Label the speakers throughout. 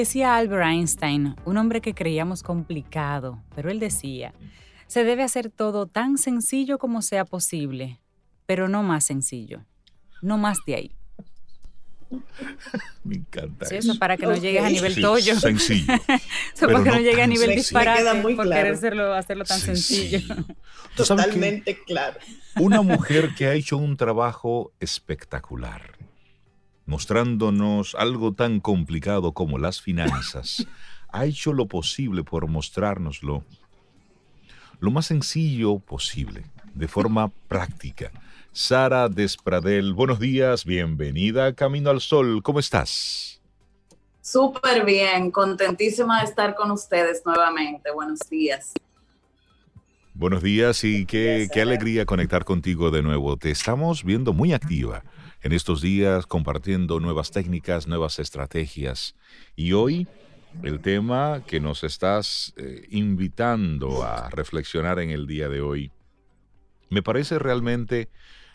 Speaker 1: Decía Albert Einstein, un hombre que creíamos complicado, pero él decía, se debe hacer todo tan sencillo como sea posible, pero no más sencillo, no más de ahí.
Speaker 2: Me encanta
Speaker 1: eso. eso. para que no llegues a nivel toyo.
Speaker 2: Sencillo.
Speaker 1: eso para que no, llegue a nivel disparate por claro. querer hacerlo, hacerlo tan sencillo.
Speaker 2: sencillo.
Speaker 3: Totalmente claro.
Speaker 2: Una mujer que ha hecho un trabajo espectacular, mostrándonos algo tan complicado como las finanzas, ha hecho lo posible por mostrárnoslo lo más sencillo posible, de forma práctica. Sara Despradel, buenos días, bienvenida a Camino al Sol, ¿cómo estás?
Speaker 3: Súper bien, contentísima de estar con ustedes nuevamente, buenos días.
Speaker 2: Buenos días y qué, qué alegría conectar contigo de nuevo. Te estamos viendo muy activa en estos días, compartiendo nuevas técnicas, nuevas estrategias. Y hoy el tema que nos estás eh, invitando a reflexionar en el día de hoy me parece realmente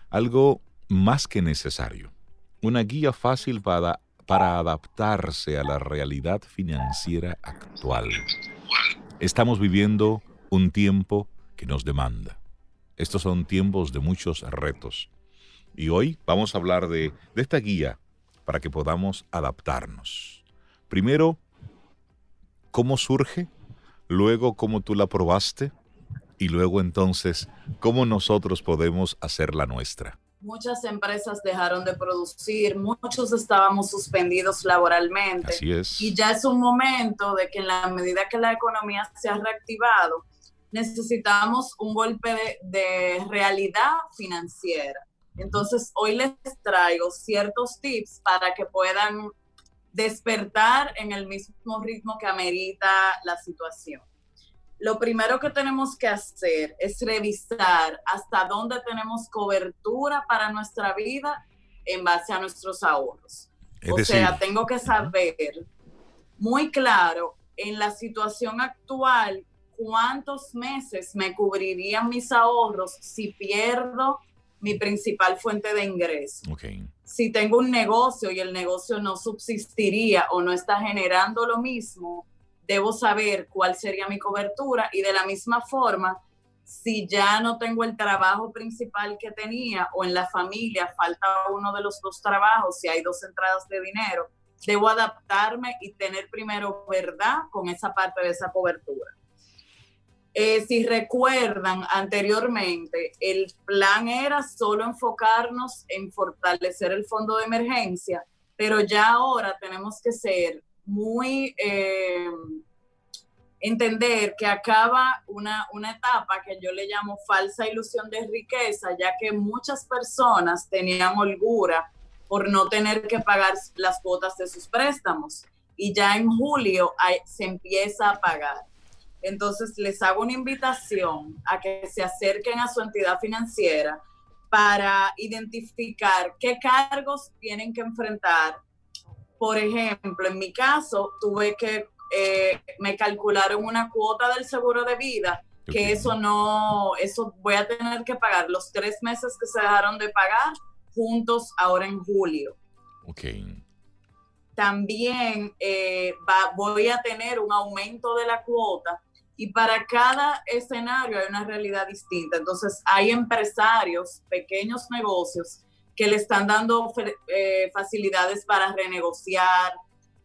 Speaker 2: algo más que necesario. Una guía fácil para, para adaptarse a la realidad financiera actual. Estamos viviendo un tiempo que nos demanda. Estos son tiempos de muchos retos. Y hoy vamos a hablar de, de esta guía para que podamos adaptarnos. Primero, cómo surge, luego cómo tú la probaste y luego entonces cómo nosotros podemos hacer la nuestra.
Speaker 3: Muchas empresas dejaron de producir, muchos estábamos suspendidos laboralmente.
Speaker 2: Así es.
Speaker 3: Y ya es un momento de que en la medida que la economía se ha reactivado, necesitamos un golpe de, de realidad financiera. Entonces, hoy les traigo ciertos tips para que puedan despertar en el mismo ritmo que amerita la situación. Lo primero que tenemos que hacer es revisar hasta dónde tenemos cobertura para nuestra vida en base a nuestros ahorros.
Speaker 2: Es
Speaker 3: o
Speaker 2: decir,
Speaker 3: sea, tengo que saber muy claro en la situación actual cuántos meses me cubrirían mis ahorros si pierdo mi principal fuente de ingreso.
Speaker 2: okay.
Speaker 3: Si tengo un negocio y el negocio no subsistiría o no está generando lo mismo, debo saber cuál sería mi cobertura y de la misma forma, si ya no tengo el trabajo principal que tenía o en la familia falta uno de los dos trabajos, si hay dos entradas de dinero, debo adaptarme y tener primero verdad con esa parte de esa cobertura. Eh, si recuerdan anteriormente, el plan era solo enfocarnos en fortalecer el fondo de emergencia, pero ya ahora tenemos que ser muy, eh, entender que acaba una, una etapa que yo le llamo falsa ilusión de riqueza, ya que muchas personas tenían holgura por no tener que pagar las cuotas de sus préstamos y ya en julio se empieza a pagar. Entonces les hago una invitación a que se acerquen a su entidad financiera para identificar qué cargos tienen que enfrentar. Por ejemplo, en mi caso, tuve que, eh, me calcularon una cuota del seguro de vida, que eso no, eso voy a tener que pagar los tres meses que se dejaron de pagar juntos ahora en julio
Speaker 2: Ok.
Speaker 3: también eh, va- voy a tener un aumento de la cuota y para cada escenario hay una realidad distinta. Entonces hay empresarios, pequeños negocios que le están dando eh, facilidades para renegociar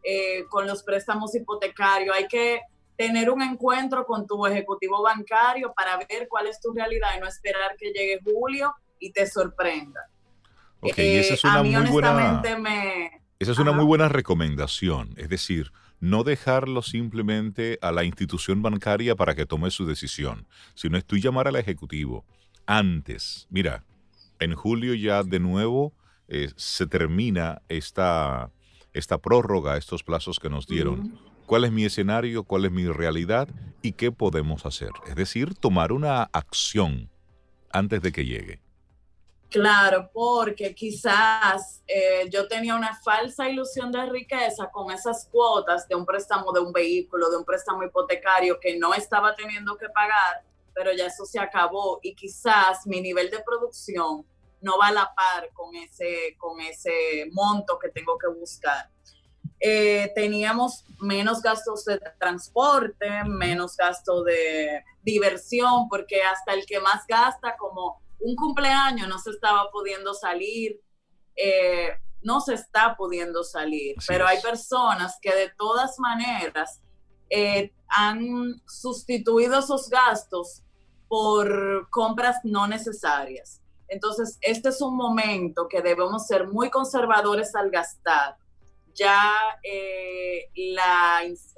Speaker 3: eh, con los préstamos hipotecarios. Hay que tener un encuentro con tu ejecutivo bancario para ver cuál es tu realidad y no esperar que llegue julio y te sorprenda.
Speaker 2: Ok, y
Speaker 3: Eh,
Speaker 2: esa es
Speaker 3: a
Speaker 2: una
Speaker 3: mí
Speaker 2: muy buena...
Speaker 3: honestamente me...
Speaker 2: Esa es una muy buena recomendación, es decir, no dejarlo simplemente a la institución bancaria para que tome su decisión, sino es tú llamar al ejecutivo antes. Mira, en julio ya de nuevo eh, se termina esta, esta prórroga, estos plazos que nos dieron. ¿Cuál es mi escenario? ¿Cuál es mi realidad? ¿Y qué podemos hacer? Es decir, tomar una acción antes de que llegue.
Speaker 3: Claro, porque quizás eh, yo tenía una falsa ilusión de riqueza con esas cuotas de un préstamo de un vehículo, de un préstamo hipotecario que no estaba teniendo que pagar, pero ya eso se acabó y quizás mi nivel de producción no va a la par con ese, con ese monto que tengo que buscar. Eh, teníamos menos gastos de transporte, menos gastos de diversión, porque hasta el que más gasta, como un cumpleaños, no se estaba pudiendo salir, eh, no se está pudiendo salir, pero hay personas que de todas maneras eh, han sustituido esos gastos por compras no necesarias. Entonces, este es un momento que debemos ser muy conservadores al gastar. Ya eh,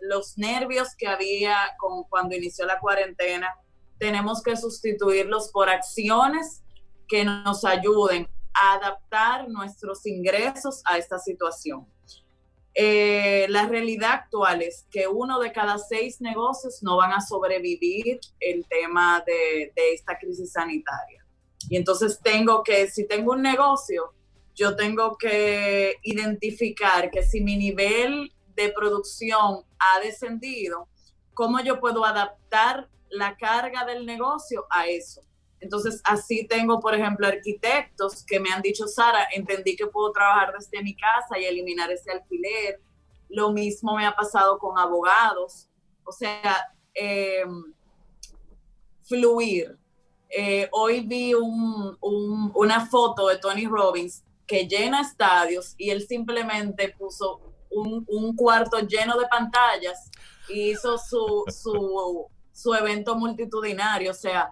Speaker 3: los nervios que había con, cuando inició la cuarentena, tenemos que sustituirlos por acciones que nos ayuden a adaptar nuestros ingresos a esta situación. Eh, la realidad actual es que uno de cada seis negocios no van a sobrevivir el tema de, de esta crisis sanitaria. Y entonces tengo que, si tengo un negocio, yo tengo que identificar que si mi nivel de producción ha descendido, ¿cómo yo puedo adaptar la carga del negocio a eso? Entonces, así tengo, por ejemplo, arquitectos que me han dicho, Sara, entendí que puedo trabajar desde mi casa y eliminar ese alquiler. Lo mismo me ha pasado con abogados. O sea, em, fluir, eh, hoy vi una foto de Tony Robbins que llena estadios y él simplemente puso un, cuarto lleno de pantallas y hizo su, su, su evento multitudinario. O sea,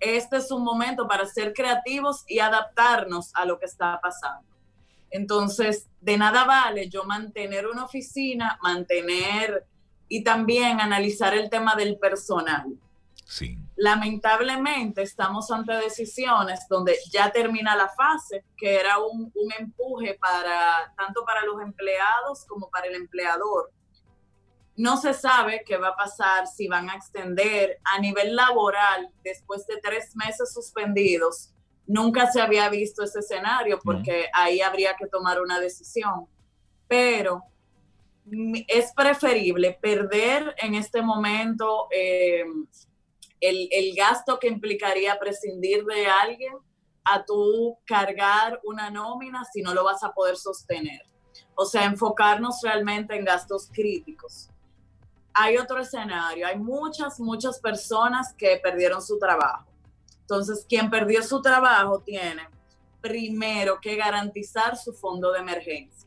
Speaker 3: este es un momento para ser creativos y adaptarnos a lo que está pasando. Entonces, de nada vale yo mantener una oficina, mantener y también analizar el tema del personal.
Speaker 2: Sí.
Speaker 3: Lamentablemente estamos ante decisiones donde ya termina la fase, que era un, empuje para tanto para los empleados como para el empleador. No se sabe qué va a pasar, si van a extender a nivel laboral después de tres meses suspendidos. Nunca se había visto ese escenario porque ahí habría que tomar una decisión. Pero es preferible perder en este momento eh, el, gasto que implicaría prescindir de alguien a tú cargar una nómina si no lo vas a poder sostener. O sea, enfocarnos realmente en gastos críticos. Hay otro escenario, hay muchas, muchas personas que perdieron su trabajo. Entonces, quien perdió su trabajo tiene primero que garantizar su fondo de emergencia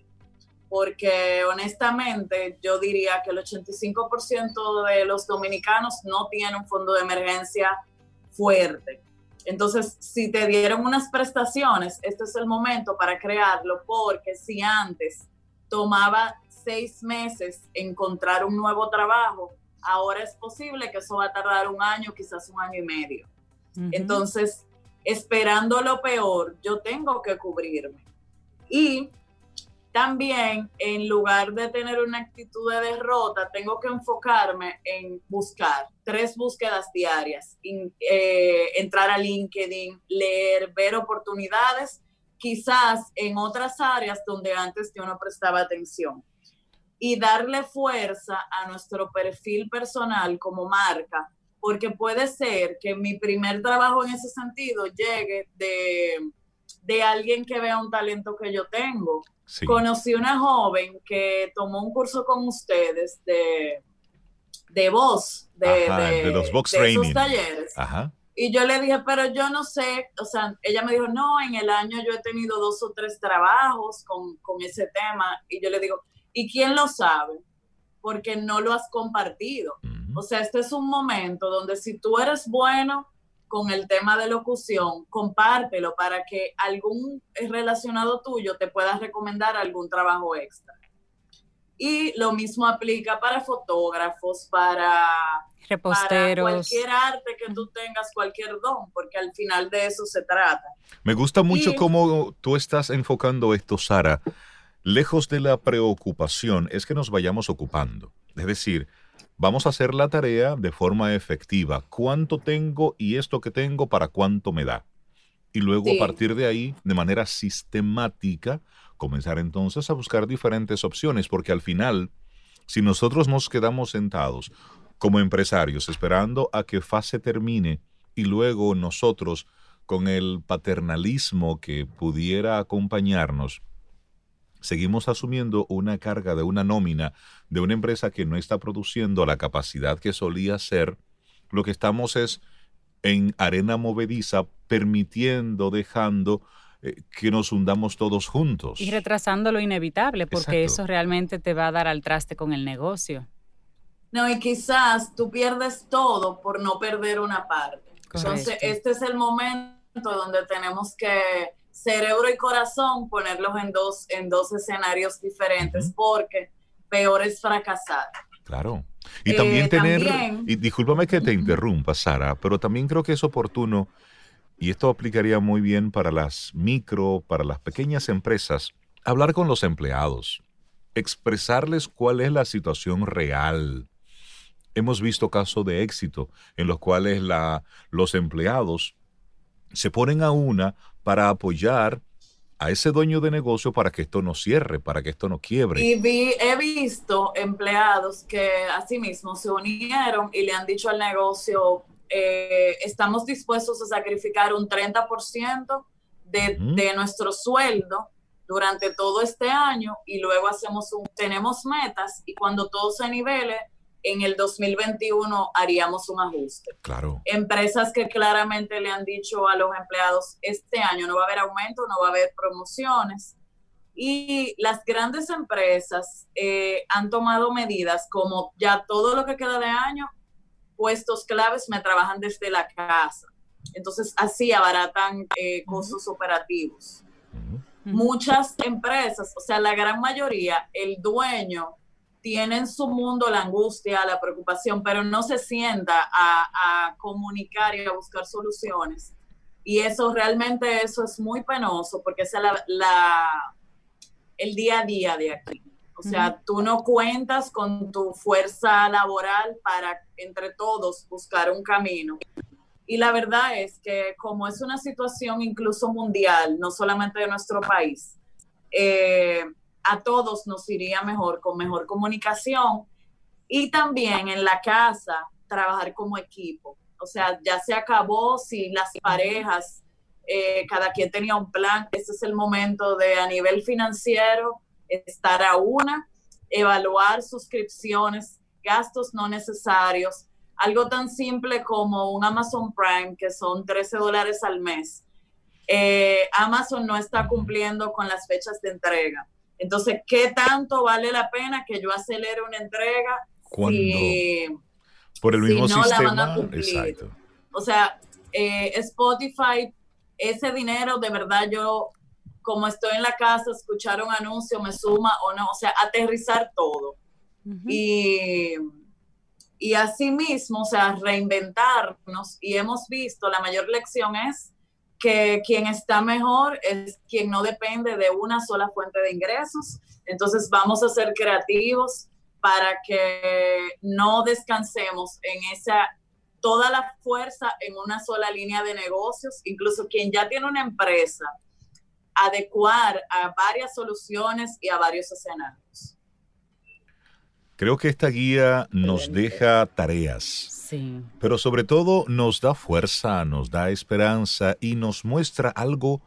Speaker 3: porque honestamente yo diría que el 85% de los dominicanos no tienen un fondo de emergencia fuerte. Entonces, si te dieron unas prestaciones, este es el momento para crearlo, porque si antes tomaba seis meses encontrar un nuevo trabajo, ahora es posible que eso va a tardar un año, quizás un año y medio. Entonces, esperando lo peor, yo tengo que cubrirme. Y también, en lugar de tener una actitud de derrota, tengo que enfocarme en buscar tres búsquedas diarias, eh, entrar a LinkedIn, leer, ver oportunidades, quizás en otras áreas donde antes yo no prestaba atención. Y darle fuerza a nuestro perfil personal como marca, porque puede ser que mi primer trabajo en ese sentido llegue de, de alguien que vea un talento que yo tengo Conocí una joven que tomó un curso con ustedes de, de voz, de,
Speaker 2: los box
Speaker 3: sus talleres. Y yo le dije, pero yo no sé, o sea, ella me dijo, no, en el año yo he tenido dos o tres trabajos con, ese tema. Y yo le digo, ¿y quién lo sabe? Porque no lo has compartido. O sea, este es un momento donde si tú eres bueno, con el tema de locución, compártelo para que algún relacionado tuyo te pueda recomendar algún trabajo extra. Y lo mismo aplica para fotógrafos, para,
Speaker 1: Reposteros.
Speaker 3: cualquier arte que tú tengas, cualquier don, porque al final de eso se trata.
Speaker 2: Me gusta mucho cómo tú estás enfocando esto, Sara lejos de la preocupación, es que nos vayamos ocupando. Es decir, vamos a hacer la tarea de forma efectiva. ¿Cuánto tengo y esto que tengo para cuánto me da? Y luego a partir de ahí, de manera sistemática, comenzar entonces a buscar diferentes opciones, porque al final, si nosotros nos quedamos sentados como empresarios esperando a que fase termine y luego nosotros con el paternalismo que pudiera acompañarnos, seguimos asumiendo una carga de una nómina de una empresa que no está produciendo la capacidad que solía ser, lo que estamos es en arena movediza, permitiendo, dejando eh, que nos hundamos todos juntos.
Speaker 1: Y retrasando lo inevitable, porque eso realmente te va a dar al traste con el negocio.
Speaker 3: No, y quizás tú pierdes todo por no perder una parte. Entonces, este es el momento donde tenemos que cerebro y corazón ponerlos en dos, en dos escenarios diferentes, porque peor es fracasar.
Speaker 2: Claro. Y también eh, tener, y discúlpame que te interrumpa, Sara, pero también creo que es oportuno, y esto aplicaría muy bien para las micro, para las pequeñas empresas, hablar con los empleados, expresarles cuál es la situación real. Hemos visto casos de éxito en los cuales la, los empleados se ponen a una para apoyar a ese dueño de negocio para que esto no cierre, para que esto no quiebre.
Speaker 3: Y he visto empleados que asimismo se unieron y le han dicho al negocio, eh, estamos dispuestos a sacrificar un 30% de, de nuestro sueldo durante todo este año y luego hacemos un, tenemos metas y cuando todo se nivele, en el 2021 haríamos un ajuste.
Speaker 2: Claro.
Speaker 3: Empresas que claramente le han dicho a los empleados, este año no va a haber aumento, no va a haber promociones. Y las grandes empresas eh, han tomado medidas como ya todo lo que queda de año, puestos claves me trabajan desde la casa. Entonces así abaratan eh, costos operativos. Muchas empresas, o sea, la gran mayoría, el dueño tienen su mundo la angustia, la preocupación, pero no se sienta a, comunicar y a buscar soluciones. Y eso realmente eso es muy penoso porque es la, el día a día de aquí. O sea, tú no cuentas con tu fuerza laboral para entre todos buscar un camino. Y la verdad es que como es una situación incluso mundial, no solamente de nuestro país, eh, a todos nos iría mejor con mejor comunicación y también en la casa trabajar como equipo. O sea, ya se acabó si las parejas, eh, cada quien tenía un plan. Este es el momento de a nivel financiero estar a una, evaluar suscripciones, gastos no necesarios, algo tan simple como un Amazon Prime, que son 13 dólares al mes. Eh, Amazon no está cumpliendo con las fechas de entrega. Entonces, ¿qué tanto vale la pena que yo acelere una entrega
Speaker 2: si, por el mismo no sistema? La van a Exacto.
Speaker 3: O sea, eh, Spotify, ese dinero de verdad yo, como estoy en la casa, escuchar un anuncio me suma o no, o sea, aterrizar todo. Y y asimismo, o sea, reinventarnos. Y hemos visto, la mayor lección es que quien está mejor es quien no depende de una sola fuente de ingresos. Entonces vamos a ser creativos para que no descansemos en esa toda la fuerza en una sola línea de negocios, incluso quien ya tiene una empresa, adecuar a varias soluciones y a varios escenarios.
Speaker 2: Creo que esta guía nos deja tareas pero sobre todo nos da fuerza, nos da esperanza y nos muestra algo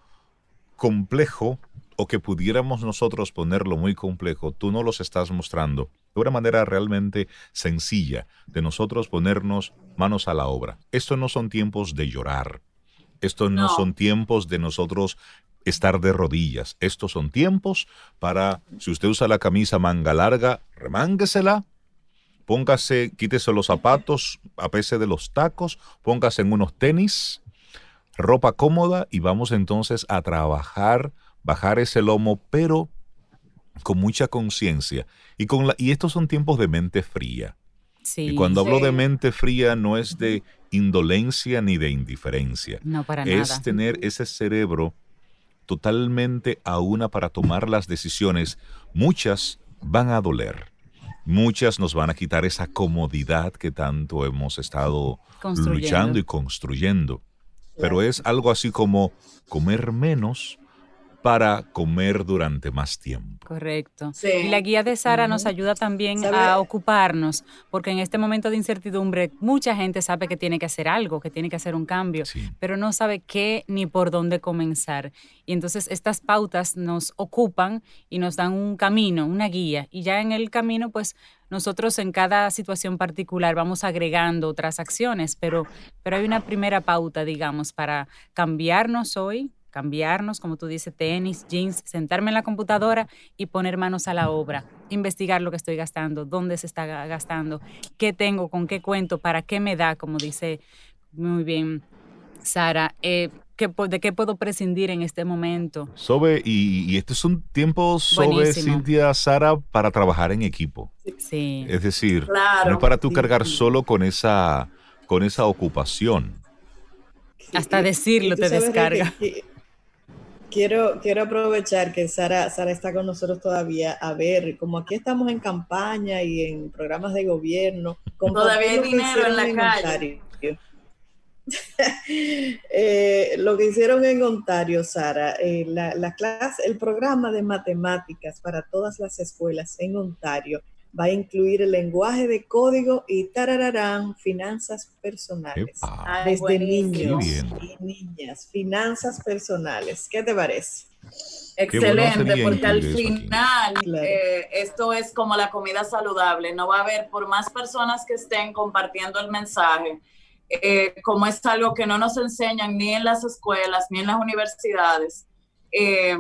Speaker 2: complejo o que pudiéramos nosotros ponerlo muy complejo. Tú no los estás mostrando de una manera realmente sencilla de nosotros ponernos manos a la obra. Estos no son tiempos de llorar. Estos no, son tiempos de nosotros estar de rodillas. Estos son tiempos para, si usted usa la camisa manga larga, remánguesela póngase, quítese los zapatos, apese de los tacos, póngase en unos tenis, ropa cómoda y vamos entonces a trabajar, bajar ese lomo, pero con mucha conciencia. Y, con la, y estos son tiempos de mente fría. y cuando hablo de mente fría no es de indolencia ni de indiferencia.
Speaker 1: No, para
Speaker 2: es tener ese cerebro totalmente a una para tomar las decisiones, muchas van a doler. Muchas nos van a quitar esa comodidad que tanto hemos estado luchando y construyendo. Pero es algo así como comer menos para comer durante más tiempo.
Speaker 1: Correcto. Y la guía de Sara nos ayuda también a ocuparnos, porque en este momento de incertidumbre mucha gente sabe que tiene que hacer algo, que tiene que hacer un cambio, pero no sabe qué ni por dónde comenzar. Y entonces estas pautas nos ocupan y nos dan un camino, una guía. Y ya en el camino, pues nosotros en cada situación particular vamos agregando otras acciones, pero, pero hay una primera pauta, digamos, para cambiarnos hoy, cambiarnos, como tú dices, tenis, jeans, sentarme en la computadora y poner manos a la obra, investigar lo que estoy gastando, dónde se está gastando, qué tengo, con qué cuento, para qué me da, como dice muy bien Sara, eh, ¿de qué puedo prescindir en este momento?
Speaker 2: Sobe, y, este es un tiempo, Sobe, Cintia, Sara, para trabajar en equipo.
Speaker 1: Sí.
Speaker 2: Es decir, no es para tú cargar solo con esa, con esa ocupación.
Speaker 1: Hasta decirlo te descarga.
Speaker 4: Quiero, quiero aprovechar que Sara, Sara está con nosotros todavía a ver, como aquí estamos en campaña y en programas de gobierno.
Speaker 3: Todavía hay dinero en la calle.
Speaker 4: Eh, lo que hicieron en Ontario, Sara, eh, la, la clase, el programa de matemáticas para todas las escuelas en Ontario va a incluir el lenguaje de código y tarararán, finanzas personales. desde niños y niñas, finanzas personales. ¿Qué te parece?
Speaker 3: Excelente, porque al final eh, esto es como la comida saludable. No va a haber, por más personas que estén compartiendo el mensaje, eh, como es algo que no nos enseñan ni en las escuelas ni en las universidades. Eh,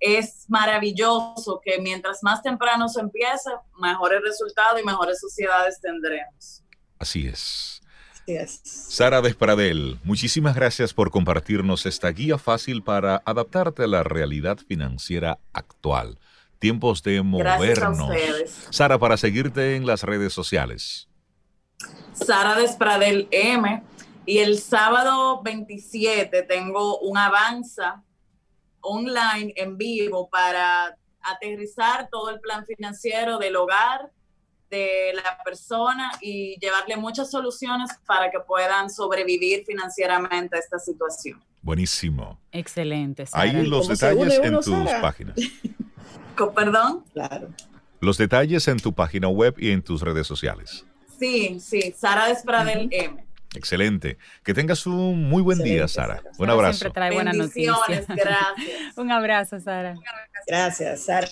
Speaker 3: es maravilloso que mientras más temprano se empiece, mejores resultados y mejores sociedades tendremos.
Speaker 2: Así es. Sara Despradel, muchísimas gracias por compartirnos esta guía fácil para adaptarte a la realidad financiera actual. Tiempos de movernos. Sara, para seguirte en las redes sociales.
Speaker 3: Sara Despradel M. Y el sábado 27 tengo un avanza online en vivo para aterrizar todo el plan financiero del hogar de la persona y llevarle muchas soluciones para que puedan sobrevivir financieramente a esta situación.
Speaker 2: Buenísimo.
Speaker 1: Excelente.
Speaker 2: Hay los detalles en tus páginas.
Speaker 3: ¿Perdón?
Speaker 4: Claro.
Speaker 2: Los detalles en tu página web y en tus redes sociales.
Speaker 3: Sí, sí, Sara Despradel M.
Speaker 2: Excelente. Que tengas un muy buen día, Sara. Un abrazo.
Speaker 1: Siempre trae buenas noticias.
Speaker 3: Gracias.
Speaker 1: un abrazo, Sara.
Speaker 4: Gracias, Sara.